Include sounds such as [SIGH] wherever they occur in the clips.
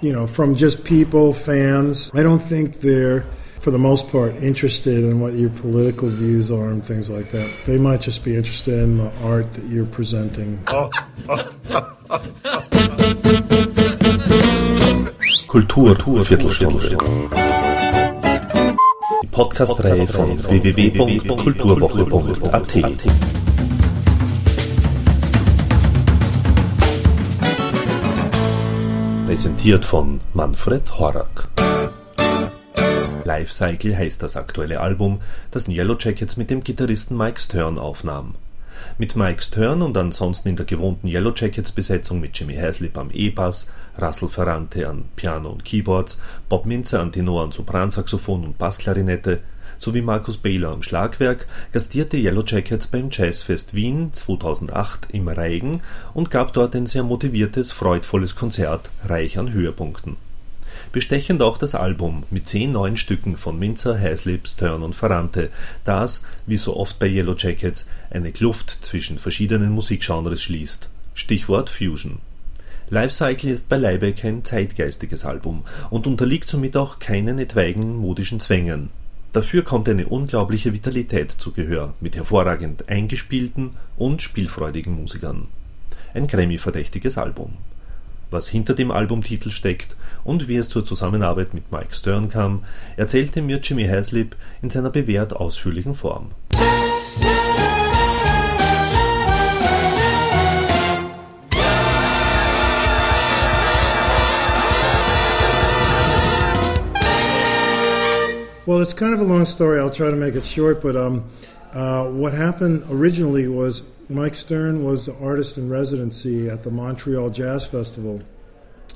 you know, from just people, fans. I don't think they're, for the most part, interested in what your political views are and things like that. They might just be interested in the art that you're presenting. Kultur, Viertelstunde. Podcast-Reihe von www.kulturwoche.at. Präsentiert von Manfred Horak. Lifecycle heißt das aktuelle Album, das Yellow Jackets mit dem Gitarristen Mike Stern aufnahm. Mit Mike Stern und ansonsten in der gewohnten Yellow Jackets Besetzung mit Jimmy Haslip am E-Bass, Russell Ferrante an Piano und Keyboards, Bob Minzer an Tenor und Sopransaxophon und Bassklarinette sowie Markus Baylor am Schlagwerk gastierte Yellow Jackets beim Jazzfest Wien 2008 im Reigen und gab dort ein sehr motiviertes, freudvolles Konzert, reich an Höhepunkten. Bestechend auch das Album mit zehn neuen Stücken von Minzer, Haslip, Stern und Ferrante, das, wie so oft bei Yellow Jackets, eine Kluft zwischen verschiedenen Musikgenres schließt. Stichwort Fusion. Lifecycle ist beileibe kein zeitgeistiges Album und unterliegt somit auch keinen etwaigen modischen Zwängen. Dafür kommt eine unglaubliche Vitalität zu Gehör mit hervorragend eingespielten und spielfreudigen Musikern. Ein Grammy-verdächtiges Album. Was hinter dem Albumtitel steckt und wie es zur Zusammenarbeit mit Mike Stern kam, erzählte mir Jimmy Haslip in seiner bewährt ausführlichen Form. Well, it's kind of a long story. I'll try to make it short, but um, uh, what happened originally was Mike Stern was the artist in residency at the Montreal Jazz Festival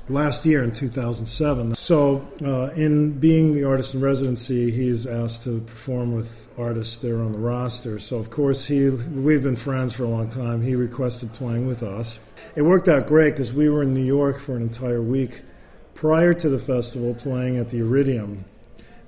last year in 2007. So, uh, in being the artist in residency, he's asked to perform with artists there on the roster. So, of course, he we've been friends for a long time. He requested playing with us. It worked out great because we were in New York for an entire week prior to the festival, playing at the Iridium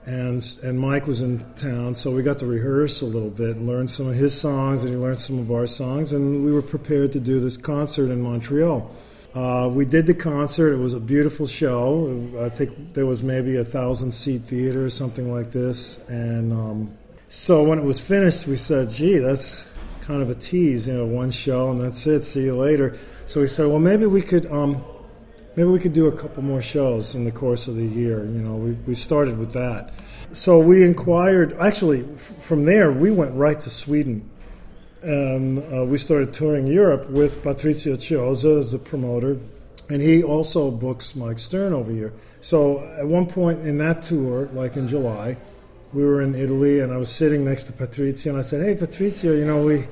and and Mike was in town, so we got to rehearse a little bit and learn some of his songs, and he learned some of our songs, and we were prepared to do this concert in Montreal. Uh, we did the concert; it was a beautiful show. I think there was maybe a thousand seat theater or something like this, and um, so when it was finished, we said, "Gee, that's kind of a tease, you know, one show and that's it. See you later." So we said, "Well, maybe we could." Um, maybe we could do a couple more shows in the course of the year. You know, we, we started with that. So we inquired, actually, f- from there, we went right to Sweden. And uh, we started touring Europe with Patrizio Chiosa as the promoter. And he also books Mike Stern over here. So at one point in that tour, like in July, we were in Italy and I was sitting next to Patrizio and I said, Hey, Patrizio, you know, we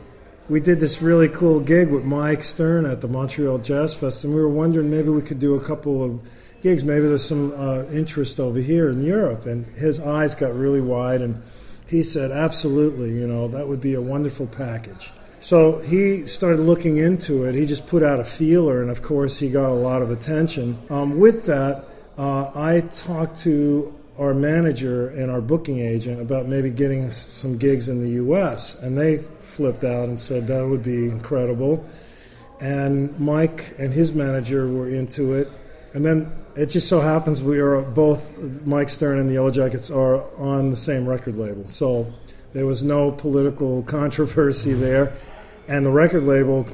we did this really cool gig with Mike Stern at the Montreal Jazz Fest, and we were wondering maybe we could do a couple of gigs. Maybe there's some uh, interest over here in Europe. And his eyes got really wide, and he said, Absolutely, you know, that would be a wonderful package. So he started looking into it. He just put out a feeler, and of course, he got a lot of attention. Um, with that, uh, I talked to our manager and our booking agent about maybe getting some gigs in the U.S. And they flipped out and said that would be incredible. And Mike and his manager were into it. And then it just so happens we are both, Mike Stern and the Yellow Jackets, are on the same record label. So there was no political [LAUGHS] controversy there. And the record label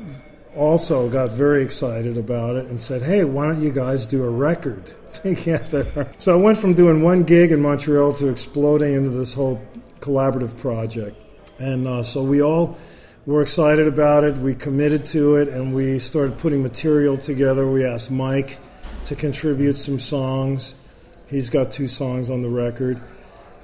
also got very excited about it and said, hey, why don't you guys do a record? [LAUGHS] together. So I went from doing one gig in Montreal to exploding into this whole collaborative project. And uh, so we all were excited about it. We committed to it and we started putting material together. We asked Mike to contribute some songs. He's got two songs on the record.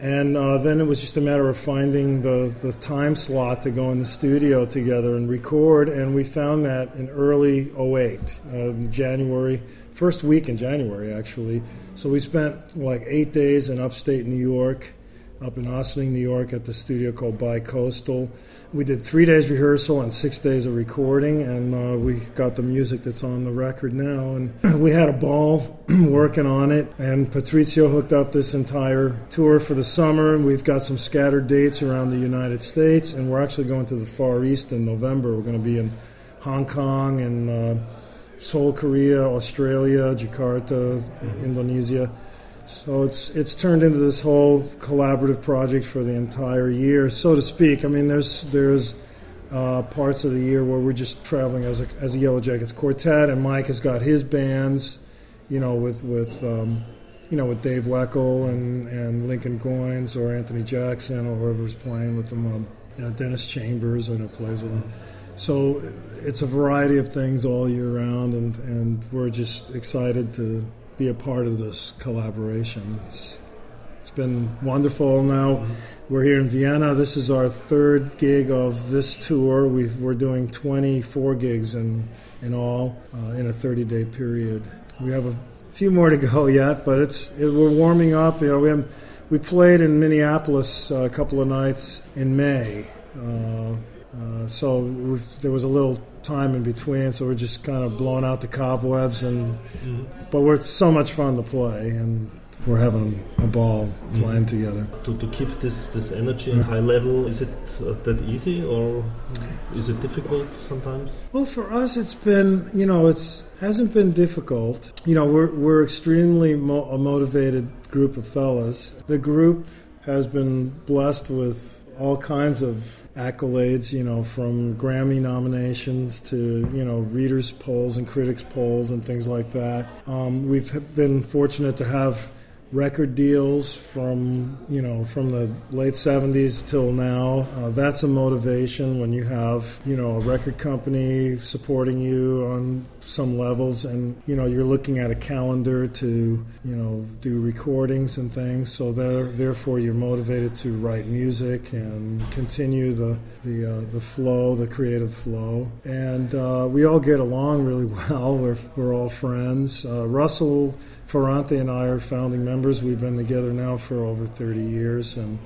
And uh, then it was just a matter of finding the, the time slot to go in the studio together and record. And we found that in early 08, uh, January first week in January, actually. So we spent like eight days in upstate New York, up in Ossining, New York, at the studio called Bicoastal. We did three days rehearsal and six days of recording, and uh, we got the music that's on the record now. And [CLEARS THROAT] we had a ball [CLEARS THROAT] working on it, and Patrizio hooked up this entire tour for the summer. And we've got some scattered dates around the United States, and we're actually going to the Far East in November. We're going to be in Hong Kong and uh, Seoul, Korea, Australia, Jakarta, mm-hmm. Indonesia. So it's it's turned into this whole collaborative project for the entire year, so to speak. I mean, there's there's uh, parts of the year where we're just traveling as a as a Yellow Jackets quartet, and Mike has got his bands, you know, with with um, you know with Dave Weckl and and Lincoln Goines or Anthony Jackson or whoever's playing with them. Um, you know, Dennis Chambers, I know plays with them. So it's a variety of things all year round, and, and we're just excited to be a part of this collaboration. It's, it's been wonderful. Now we're here in Vienna. This is our third gig of this tour. we are doing 24 gigs in, in all uh, in a 30 day period. We have a few more to go yet, but it's it, we're warming up. You know, we have, we played in Minneapolis uh, a couple of nights in May. Uh, uh, so there was a little time in between, so we're just kind of blowing out the cobwebs, and mm-hmm. but we're so much fun to play, and we're having a ball playing mm-hmm. together. To, to keep this this energy at high level, is it uh, that easy, or is it difficult sometimes? Well, for us, it's been you know it's hasn't been difficult. You know, we're we're extremely mo- a motivated group of fellas. The group has been blessed with all kinds of accolades, you know, from Grammy nominations to, you know, readers' polls and critics' polls and things like that. Um, we've been fortunate to have record deals from you know from the late 70s till now. Uh, that's a motivation when you have you know a record company supporting you on some levels and you know you're looking at a calendar to you know do recordings and things. So therefore you're motivated to write music and continue the the uh, the flow the creative flow. And uh, we all get along really [LAUGHS] well. We're, we're all friends. Uh, Russell Ferrante and I are founding members. We've been together now for over 30 years, and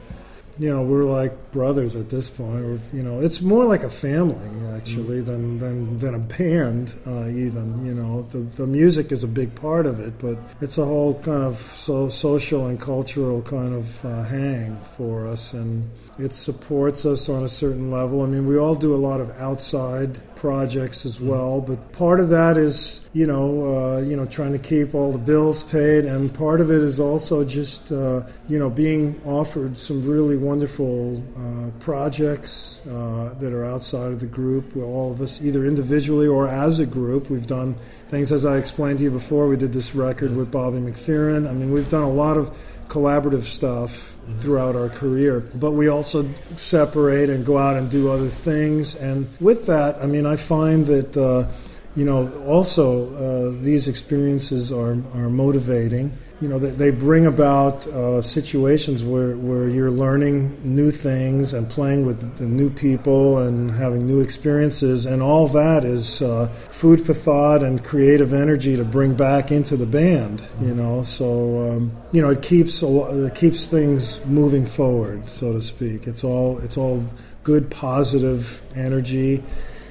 you know we're like brothers at this point. We're, you know, it's more like a family actually than than than a band. Uh, even you know, the the music is a big part of it, but it's a whole kind of so social and cultural kind of uh, hang for us and it supports us on a certain level. I mean, we all do a lot of outside projects as well, but part of that is, you know, uh, you know, trying to keep all the bills paid, and part of it is also just, uh, you know, being offered some really wonderful uh, projects uh, that are outside of the group. Where all of us, either individually or as a group, we've done things as I explained to you before. We did this record with Bobby McFerrin. I mean, we've done a lot of collaborative stuff throughout our career. But we also separate and go out and do other things. And with that, I mean, I find that. Uh, you know, also uh, these experiences are, are motivating you know, they bring about uh, situations where, where you're learning new things and playing with new people and having new experiences, and all that is uh, food for thought and creative energy to bring back into the band. You know, so um, you know it keeps it keeps things moving forward, so to speak. It's all it's all good, positive energy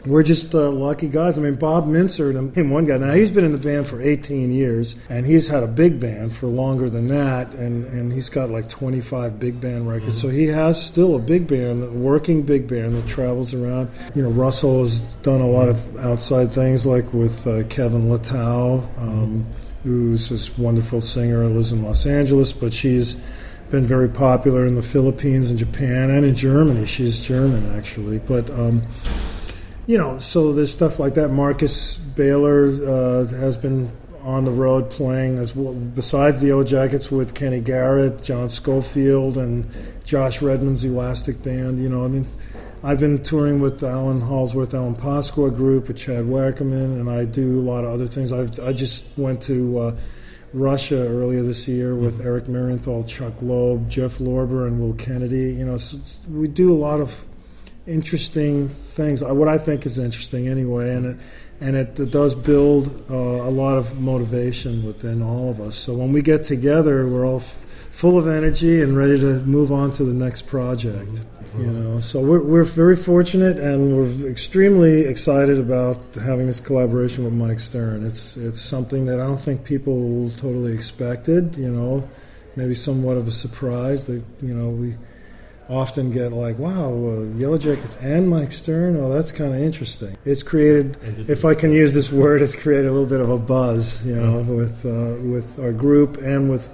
we're just uh, lucky guys. I mean, Bob Mintzer, and one guy. Now he's been in the band for 18 years, and he's had a big band for longer than that, and, and he's got like 25 big band records. Mm-hmm. So he has still a big band, a working big band that travels around. You know, Russell has done a lot of outside things, like with uh, Kevyn Lettau, um, who's this wonderful singer, lives in Los Angeles, but she's been very popular in the Philippines and Japan and in Germany. She's German actually, but. Um, you know, so there's stuff like that. Marcus Baylor uh, has been on the road playing as well, besides the O Jackets with Kenny Garrett, John Scofield, and Josh Redman's Elastic Band. You know, I mean, I've been touring with the Allan Holdsworth, Alan Pasqua group with Chad Wackerman, and I do a lot of other things. I've, I just went to uh, Russia earlier this year with mm-hmm. Eric Marienthal, Chuck Loeb, Jeff Lorber, and Will Kennedy. You know, so we do a lot of interesting things. Uh, what I think is interesting anyway, and it and it, it does build uh, a lot of motivation within all of us. So when we get together, we're all f- full of energy and ready to move on to the next project. You know, so we're we're very fortunate and we're extremely excited about having this collaboration with Mike Stern. It's it's something that I don't think people totally expected. You know, maybe somewhat of a surprise that you know we often get like, wow, uh, Yellow Jackets and Mike Stern. Oh, that's kind of interesting. It's created, if I can use this word, it's created a little bit of a buzz, you know, mm-hmm. with uh, with our group and with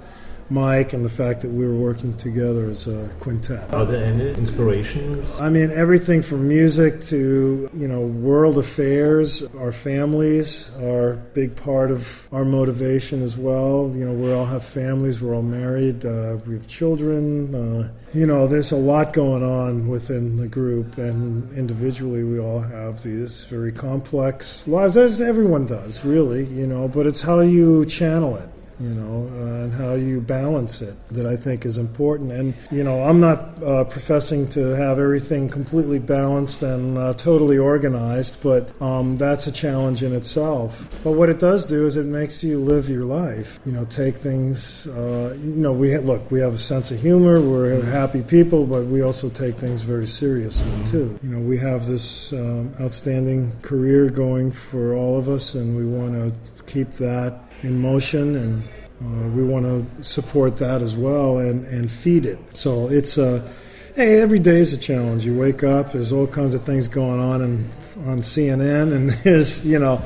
Mike and the fact that we were working together as a quintet. Are there any inspirations? I mean, everything from music to, you know, world affairs. Our families are a big part of our motivation as well. You know, we all have families, we're all married, uh, we have children. Uh, you know, there's a lot going on within the group, and individually, we all have these very complex lives, as everyone does, really, you know, but it's how you channel it you know, uh, and how you balance it that I think is important. And, you know, I'm not uh, professing to have everything completely balanced and uh, totally organized, but um, that's a challenge in itself. But what it does do is it makes you live your life, you know, take things, uh, you know, we ha- look, we have a sense of humor, we're happy people, but we also take things very seriously, too. You know, we have this um, outstanding career going for all of us, and we want to keep that in motion, and uh, we want to support that as well and, and feed it. So it's a hey, every day is a challenge. You wake up, there's all kinds of things going on and on CNN, and [LAUGHS] there's you know.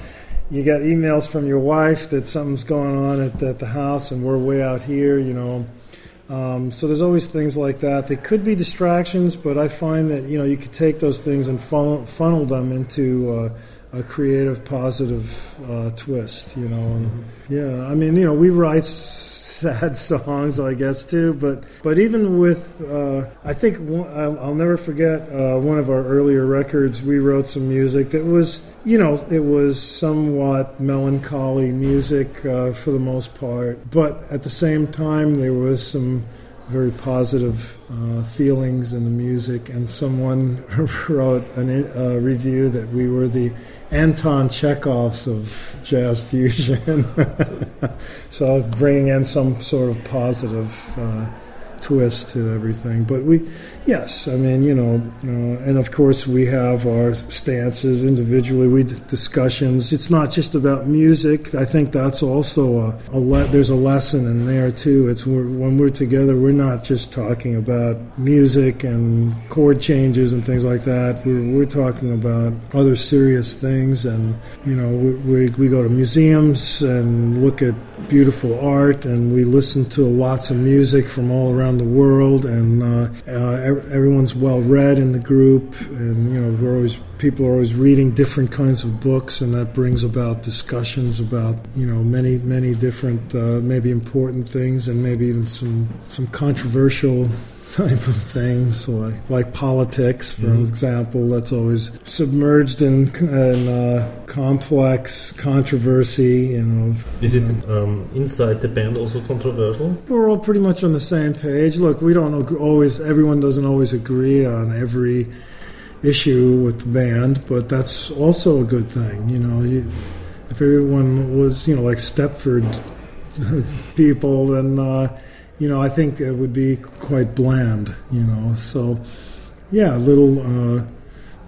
You get emails from your wife that something's going on at, at the house, and we're way out here, you know. Um, so there's always things like that. They could be distractions, but I find that you know you could take those things and funnel, funnel them into uh, a creative, positive uh, twist, you know. And yeah, I mean, you know, we write [LAUGHS] sad songs, I guess, too. But but even with, uh, I think one, I'll, I'll, never forget uh, one of our earlier records. We wrote some music that was, you know, it was somewhat melancholy music uh, for the most part, but at the same time, there was some very positive uh, feelings in the music, and someone [LAUGHS] wrote a uh, review that we were the Anton Chekhov's of jazz fusion. [LAUGHS] so bringing in some sort of positive uh, twist to everything. But we, yes, I mean, you know, uh, and of course we have our stances individually. We d- discussions. It's not just about music. I think that's also a, a le- there's a lesson in there too. It's we're, when we're together, we're not just talking about music and chord changes and things like that. We're, we're talking about other serious things, and you know, we, we, we go to museums and look at beautiful art, and we listen to lots of music from all around the world, and uh, uh, everyone's well read in the group, and you know we're always people are always reading different kinds of books, and that brings about discussions about you know many many different uh, maybe important things, and maybe even some some controversial type of things, like, like politics, for mm-hmm. example, that's always submerged in, in uh, complex controversy. You know, is it um, inside the band also controversial? We're all pretty much on the same page. Look, we don't always. Everyone doesn't always agree on every issue with the band, but that's also a good thing. You know, you, if everyone was, you know, like Stepford [LAUGHS] people, then. Uh, you know, I think it would be quite bland, you know. So, yeah, a little uh,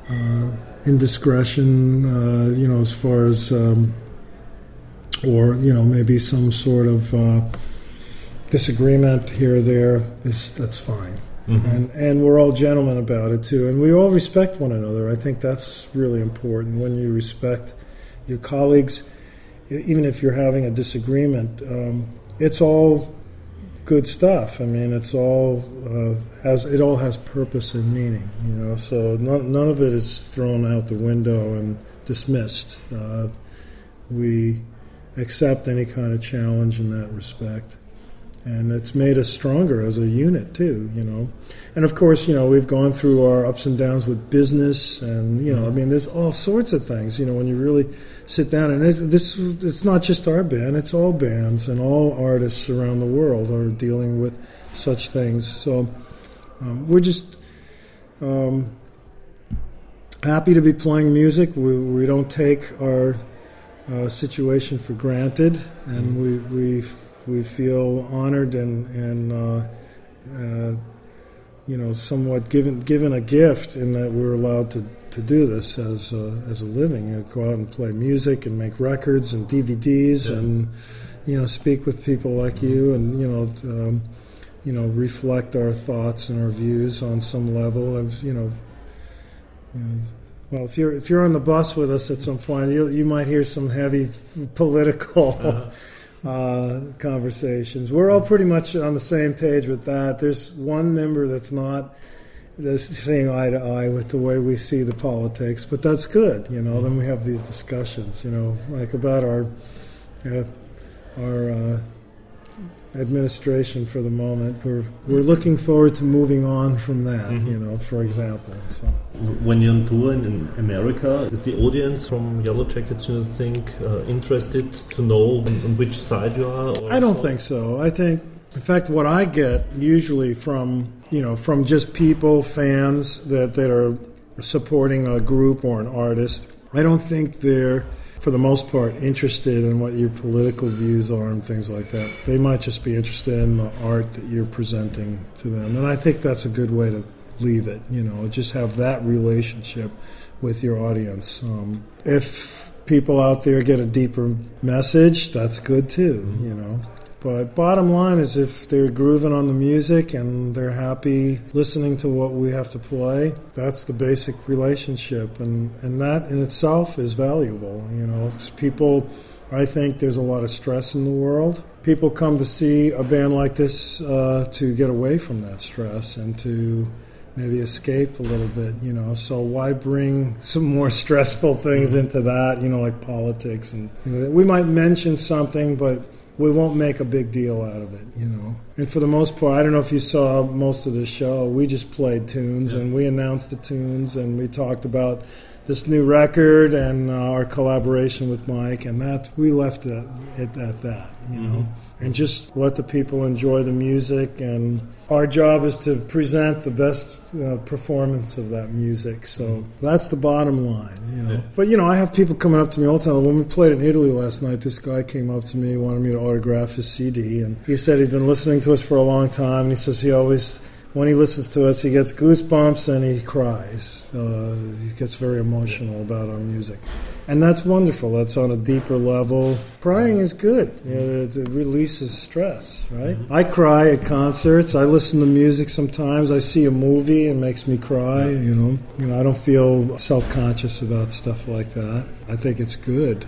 uh, indiscretion, uh, you know, as far as, um, or, you know, maybe some sort of uh, disagreement here or there, is, that's fine. Mm-hmm. And, and we're all gentlemen about it, too. And we all respect one another. I think that's really important when you respect your colleagues, even if you're having a disagreement. Um, it's all good stuff. I mean, it's all uh, has it all has purpose and meaning, you know. So none, none of it is thrown out the window and dismissed. Uh, we accept any kind of challenge in that respect, and it's made us stronger as a unit too, you know. And of course, you know, we've gone through our ups and downs with business, and you know, I mean, there's all sorts of things, you know, when you really sit down. And it, this it's not just our band it's all bands and all artists around the world are dealing with such things. So um, we're just um, happy to be playing music. We, we don't take our uh, situation for granted and we, we, we feel honored and, and uh, uh, you know somewhat given given a gift in that we're allowed to to do this as a, as a living. You go out and play music and make records and DVDs yeah. and you know speak with people like you and you know um, you know, reflect our thoughts and our views on some level. And you know, you know well, if you're if you're on the bus with us at some point, you you might hear some heavy political. Uh-huh. Uh, conversations. We're all pretty much on the same page with that. There's one member that's not that's seeing eye to eye with the way we see the politics, but that's good. You know, then we have these discussions. You know, like about our uh, our uh, administration for the moment. We're we're looking forward to moving on from that. Mm-hmm. You know, for example. So. When you're on tour in America, is the audience from Yellow Jackets, you think, uh, interested to know on, on, which side you are? I don't so? think so. I think, in fact, what I get usually from you know from just people, fans that that are supporting a group or an artist. I don't think they're for the most part, interested in what your political views are and things like that. They might just be interested in the art that you're presenting to them. And I think that's a good way to leave it, you know, just have that relationship with your audience. Um, if people out there get a deeper message, that's good too, you know. But bottom line is if they're grooving on the music and they're happy listening to what we have to play, that's the basic relationship. And, and that in itself is valuable. You know, people, I think there's a lot of stress in the world. People come to see a band like this uh, to get away from that stress and to maybe escape a little bit, you know. So why bring some more [LAUGHS] stressful things into that, you know, like politics and you know, we might mention something, but we won't make a big deal out of it, you know. And for the most part, I don't know if you saw most of the show. We just played tunes yeah. and we announced the tunes and we talked about this new record and uh, our collaboration with Mike, and that we left it at, at that, you know, mm-hmm. and just let the people enjoy the music and our job is to present the best uh, performance of that music. So that's the bottom line, you know. But you know, I have people coming up to me all the time. When we played in Italy last night, this guy came up to me, wanted me to autograph his CD, and he said he'd been listening to us for a long time, and he says he always when he listens to us, he gets goosebumps and he cries. Uh, he gets very emotional about our music. And that's wonderful. That's on a deeper level. Crying is good. You know, it, it, releases stress, right? Mm-hmm. I cry at concerts. I listen to music sometimes. I see a movie and makes me cry, you know. You know, I don't feel self-conscious about stuff like that. I think it's good.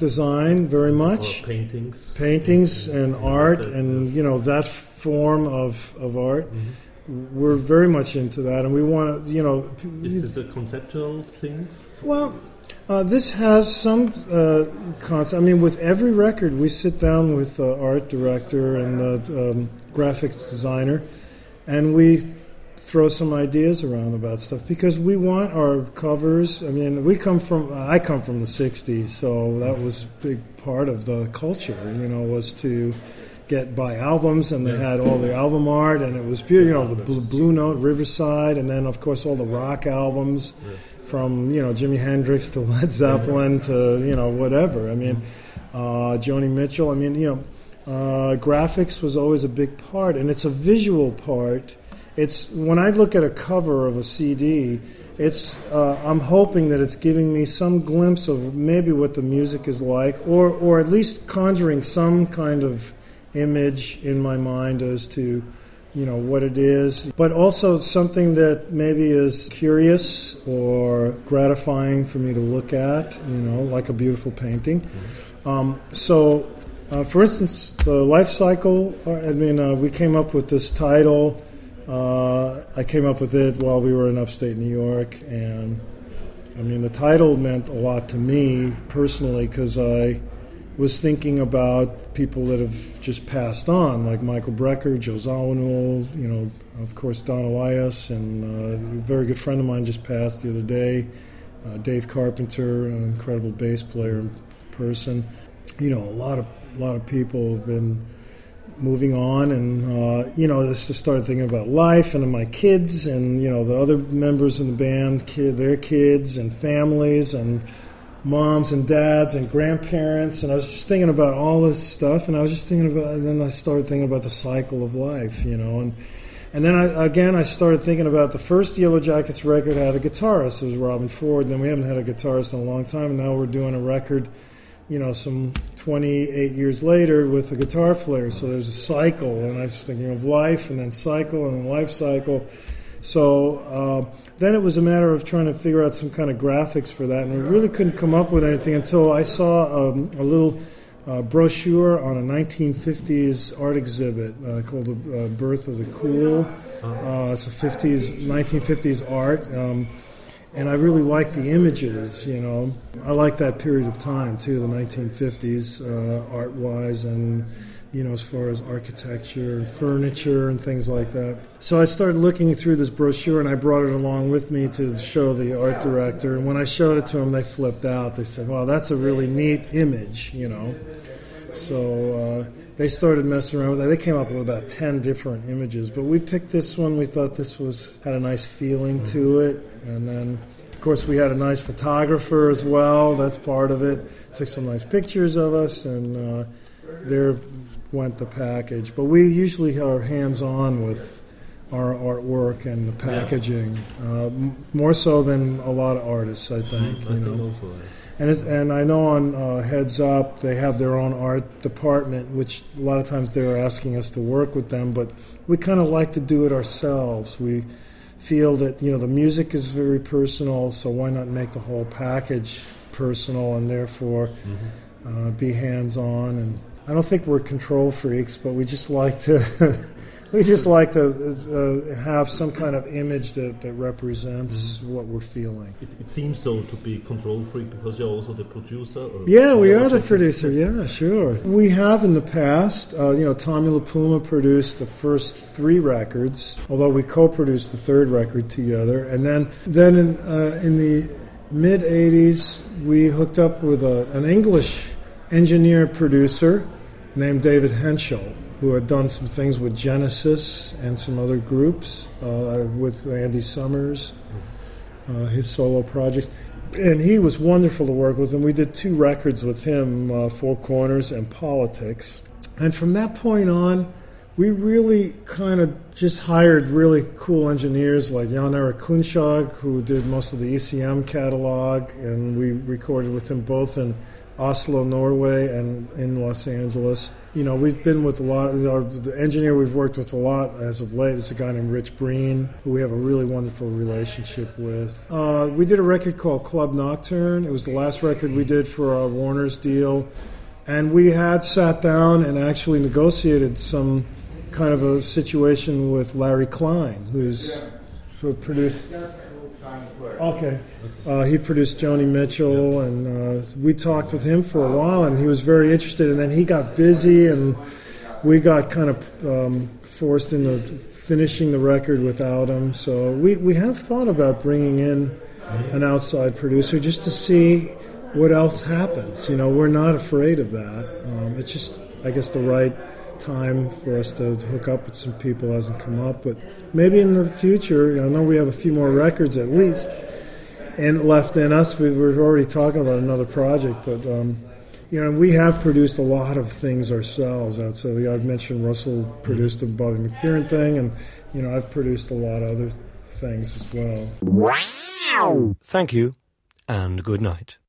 Design very much. Or paintings. Paintings and art, and you know that form of of art. Mm-hmm. We're very much into that, and we want to, you know. Is this a conceptual thing? Well, uh, this has some uh, concept. I mean, with every record, we sit down with the art director and the um, graphics designer, and we throw some ideas around about stuff because we want our covers. I mean, we come from I come from the '60s, so that was a big part of the culture. You know, was to get buy albums, and they had all the album art, and it was beautiful. You know, the Blue, Blue Note, Riverside, and then of course all the rock albums, from you know Jimi Hendrix to [LAUGHS] Led Zeppelin to you know whatever. I mean, uh, Joni Mitchell. I mean, you know. Uh, graphics was always a big part, and it's a visual part it's when I look at a cover of a CD, it's uh, I'm hoping that it's giving me some glimpse of maybe what the music is like, or or at least conjuring some kind of image in my mind as to you know what it is, but also something that maybe is curious or gratifying for me to look at. You know, like a beautiful painting. Um, so. Uh, for instance, the life cycle. Uh, I mean, uh, we came up with this title uh, I came up with it while we were in upstate New York, and I mean, the title meant a lot to me personally because I was thinking about people that have just passed on, like Michael Brecker, Joe Zawinul, you know, of course, Don Alias, and uh, a very good friend of mine just passed the other day, uh, Dave Carpenter, an incredible bass player person. You know, a lot of a lot of people have been moving on, and uh, you know, this just started thinking about life and my kids, and you know, the other members in the band, kid, their kids and families, and moms and dads and grandparents, and I was just thinking about all this stuff, and I was just thinking about, and then I started thinking about the cycle of life, you know, and and then I, again I started thinking about the first Yellow Jackets record had a guitarist, it was Robben Ford, and then we haven't had a guitarist in a long time, and now we're doing a record, you know, some 28 years later with a guitar player, so there's a cycle, and I was thinking of life, and then cycle, and then life cycle. So uh, then it was a matter of trying to figure out some kind of graphics for that, and we really couldn't come up with anything until I saw um, a little uh, brochure on a 1950s art exhibit uh, called "The uh, Birth of the Cool." Uh, it's a 50s, 1950s art, um, and I really like the images. You know, I like that period of time too, the 1950s, uh, art-wise and you know, as far as architecture and furniture and things like that. So I started looking through this brochure and I brought it along with me to show the art director. And when I showed it to them, they flipped out. They said, wow, that's a really neat image, you know. So uh, they started messing around with that. They came up with about 10 different images, but we picked this one. We thought this was had a nice feeling to it. And then, of course, we had a nice photographer as well. That's part of it. Took some nice pictures of us and uh, they're went the package. But we usually are hands on with our artwork and the packaging, yeah. uh, m- more so than a lot of artists, I think. I you think know. also, And, it's, and I know on uh, Heads Up they have their own art department, which a lot of times they're asking us to work with them, but we kind of like to do it ourselves. We feel that you know the music is very personal, so why not make the whole package personal and therefore mm-hmm. uh, be hands on and I don't think we're control freaks, but we just like to [LAUGHS] we just like to uh, have some kind of image that, that represents mm-hmm. what we're feeling. It, it, seems so to be control freak because you're also the producer. yeah, we are the producer. Yeah, sure. We have in the past. Uh, you know, Tommy LiPuma produced the first three records, although we co-produced the third record together, and then then in uh, in the mid '80s we hooked up with a, an English engineer producer named David Hentschel, who had done some things with Genesis and some other groups uh, with Andy Summers, uh, his solo project. And he was wonderful to work with, and we did two records with him uh, Four Corners and Politics. And from that point on, we really kind of just hired really cool engineers like Jan Erik Kongshaug, who did most of the ECM catalog, and we recorded with him both in Oslo, Norway, and in Los Angeles. You know, we've been with a lot. Our, the engineer we've worked with a lot as of late is a guy named Rich Breen, who we have a really wonderful relationship with. Uh, we did a record called Club Nocturne. It was the last record we did for our Warner's deal, and we had sat down and actually negotiated some kind of a situation with Larry Klein, who's who produced. Okay. Uh, he produced Joni Mitchell, and uh, we talked with him for a while, and he was very interested. And then he got busy, and we got kind of um, forced into finishing the record without him. So we, we have thought about bringing in an outside producer just to see what else happens. You know, we're not afraid of that. Um, it's just, I guess, the right time for us to hook up with some people hasn't come up, but maybe in the future, I know we have a few more records at least and left in us. We were already talking about another project, but um, you know, we have produced a lot of things ourselves. Outside, I've mentioned Russell produced the Bobby McFerrin thing, and you know, I've produced a lot of other things as well. Thank you, and good night.